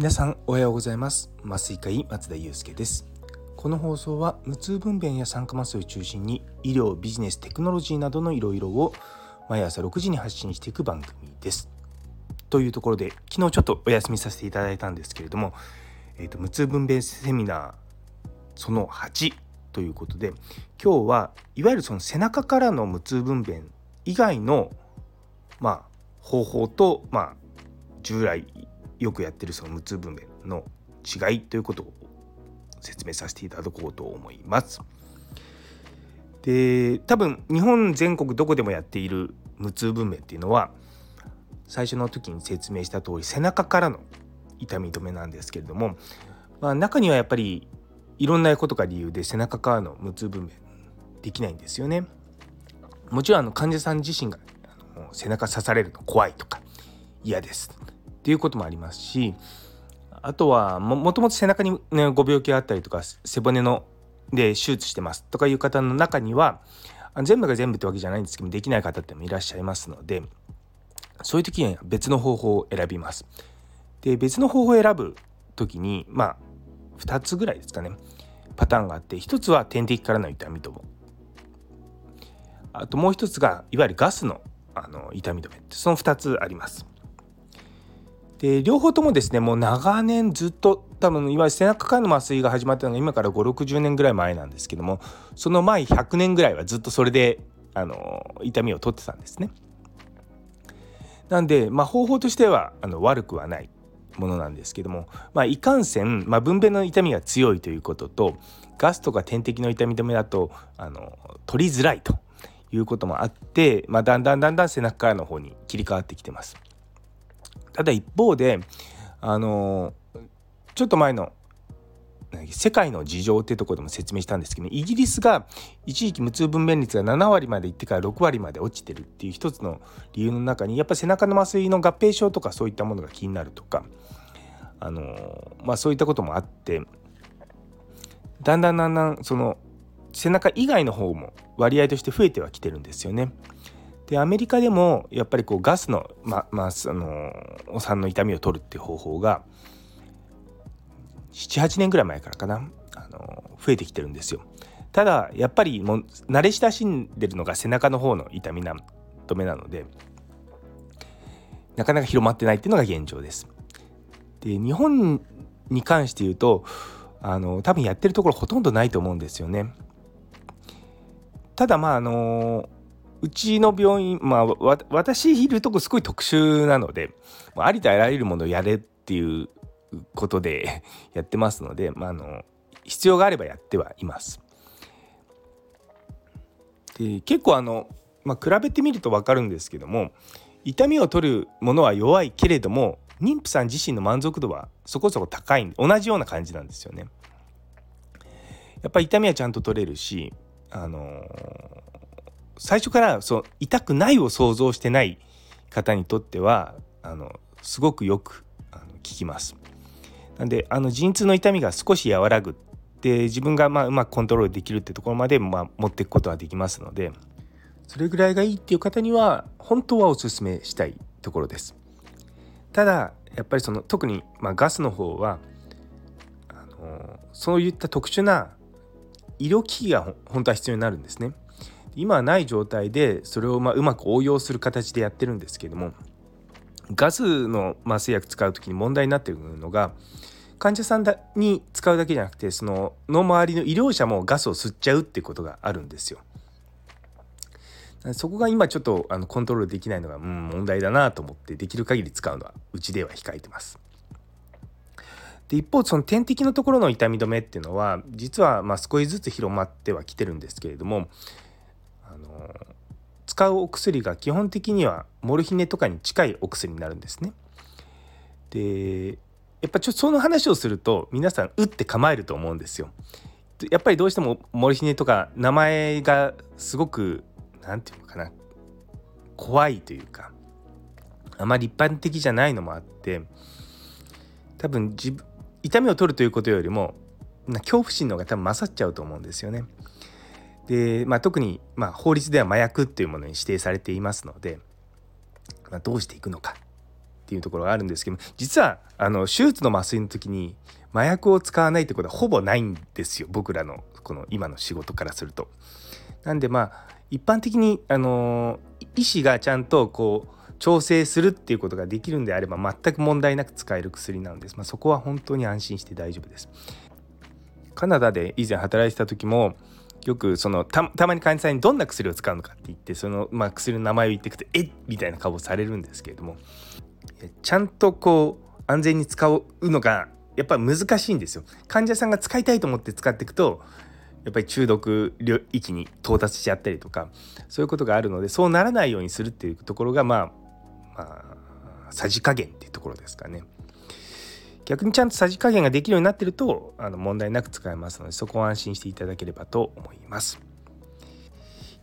皆さんおはようございます。麻酔科医松田祐介です。この放送は無痛分娩や酸化麻酔を中心に医療ビジネステクノロジーなどのいろいろを毎朝6時に発信していく番組です。というところで昨日ちょっとお休みさせていただいたんですけれども、えーと、無痛分娩セミナーその8ということで今日はいわゆるその背中からの無痛分娩以外のまあ方法とまあ従来よくやってるその無痛分娩の違いということを説明させていただこうと思います。で多分日本全国どこでもやっている無痛分娩っていうのは最初の時に説明した通り背中からの痛み止めなんですけれども、まあ、中にはやっぱりいろんなことが理由で背中からの無痛分娩できないんですよね。もちろんあの患者さん自身が背中刺されるの怖いとか嫌ですっていうこともありますしあとはもともと背中に、ね、ご病気があったりとか背骨ので手術してますとかいう方の中には全部が全部ってわけじゃないんですけどできない方ってもいらっしゃいますのでそういう時には別の方法を選びます。で別の方法を選ぶ時にまあ2つぐらいですかねパターンがあって1つは点滴からの痛み止めあともう1つがいわゆるガスのあの痛み止めってその2つあります。で両方ともですねもう長年ずっと多分いわゆる背中からの麻酔が始まったのが今から560年ぐらい前なんですけどもその前100年ぐらいはずっとそれであの痛みを取ってたんですね。なんで、まあ、方法としてはあの悪くはないものなんですけども、まあ、いかんせん、まあ、分娩の痛みが強いということとガスとか点滴の痛み止めだとあの取りづらいということもあって、まあ、だんだんだんだん背中からの方に切り替わってきてます。ただ一方であのちょっと前の世界の事情っていうところでも説明したんですけどイギリスが一時期無痛分娩率が7割までいってから6割まで落ちてるっていう一つの理由の中にやっぱり背中の麻酔の合併症とかそういったものが気になるとかあのまあそういったこともあってだんだんだんだんその背中以外の方も割合として増えてはきてるんですよね。でアメリカでもやっぱりこうガスの,、ままあ、あのお産の痛みを取るっていう方法が78年ぐらい前からかなあの増えてきてるんですよ。ただやっぱりもう慣れ親しんでるのが背中の方の痛みな止めなのでなかなか広まってないっていうのが現状です。で日本に関して言うとあの多分やってるところほとんどないと思うんですよね。ただまああのうちの病院まあ私いるとこすごい特殊なのでありとあらゆるものをやれっていうことで やってますので、まあ、あの必要があればやってはいます。で結構あの、まあ、比べてみると分かるんですけども痛みを取るものは弱いけれども妊婦さん自身の満足度はそこそこ高い同じような感じなんですよね。やっぱり痛みはちゃんと取れるし、あの、最初からそう痛くないを想像してない方にとってはあのすごくよくあの効きます。なんであの陣痛の痛みが少し和らぐで自分がまあうまくコントロールできるってところまでまあ持っていくことができますのでそれぐらいがいいっていう方には本当はおすすめしたいところです。ただやっぱりその特にまあガスの方はあのそういった特殊な医療機器が本当は必要になるんですね。今ない状態でそれをまあうまく応用する形でやってるんですけどもガスの麻酔薬使う時に問題になっているのが患者さんに使うだけじゃなくてそのの周りの医療者もガスを吸っちゃうっていうことがあるんですよ。そこが今ちょっとあのコントロールできないのが、うん、問題だなと思ってできる限り使うのはうちでは控えてます。で一方その点滴のところの痛み止めっていうのは実はま少しずつ広まってはきてるんですけれども使うお薬が基本的にはモルヒネとかに近いお薬になるんですね。でやっぱちょその話をすると皆さん打って構えると思うんですよ。やっぱりどうしてもモルヒネとか名前がすごく何て言うのかな怖いというかあまり一般的じゃないのもあって多分自痛みを取るということよりも恐怖心の方が多分勝っちゃうと思うんですよね。で、まあ、特に、まあ、法律では麻薬っていうものに指定されていますので、まあ、どうしていくのかっていうところがあるんですけど実はあの手術の麻酔の時に麻薬を使わないってことはほぼないんですよ僕らのこの今の仕事からすると。なんでまあ一般的にあの医師がちゃんとこう調整するっていうことができるんであれば全く問題なく使える薬なんです。まあ、そこは本当に安心して大丈夫です。カナダで以前働いてた時もよくそのたまに患者さんにどんな薬を使うのかって言ってその、まあ、薬の名前を言ってくとえっ？みたいな顔をされるんですけれどもちゃんとこう安全に使うのがやっぱり難しいんですよ。患者さんが使いたいと思って使っていくとやっぱり中毒域に到達しちゃったりとかそういうことがあるのでそうならないようにするっていうところがまあまあさじ加減っていうところですかね。逆にちゃんとさじ加減ができるようになってるとあの問題なく使えますのでそこを安心していただければと思います。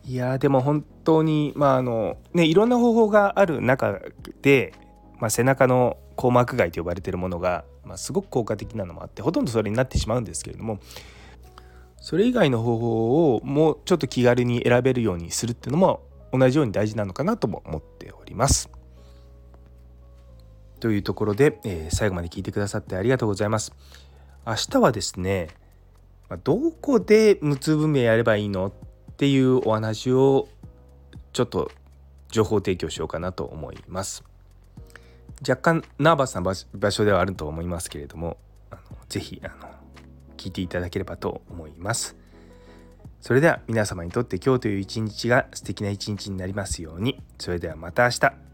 いやでも本当にまああのねいろんな方法がある中で、まあ、背中の硬膜外と呼ばれているものが、まあ、すごく効果的なのもあってほとんどそれになってしまうんですけれどもそれ以外の方法をもうちょっと気軽に選べるようにするっていうのも同じように大事なのかなとも思っております。というところで、えー、最後まで聞いてくださってありがとうございます。明日はですね、どこで無痛分娩やればいいのっていうお話をちょっと情報提供しようかなと思います。若干ナーバスな場所ではあると思いますけれども、あのぜひあの聞いていただければと思います。それでは皆様にとって今日という一日が素敵な一日になりますように。それではまた明日。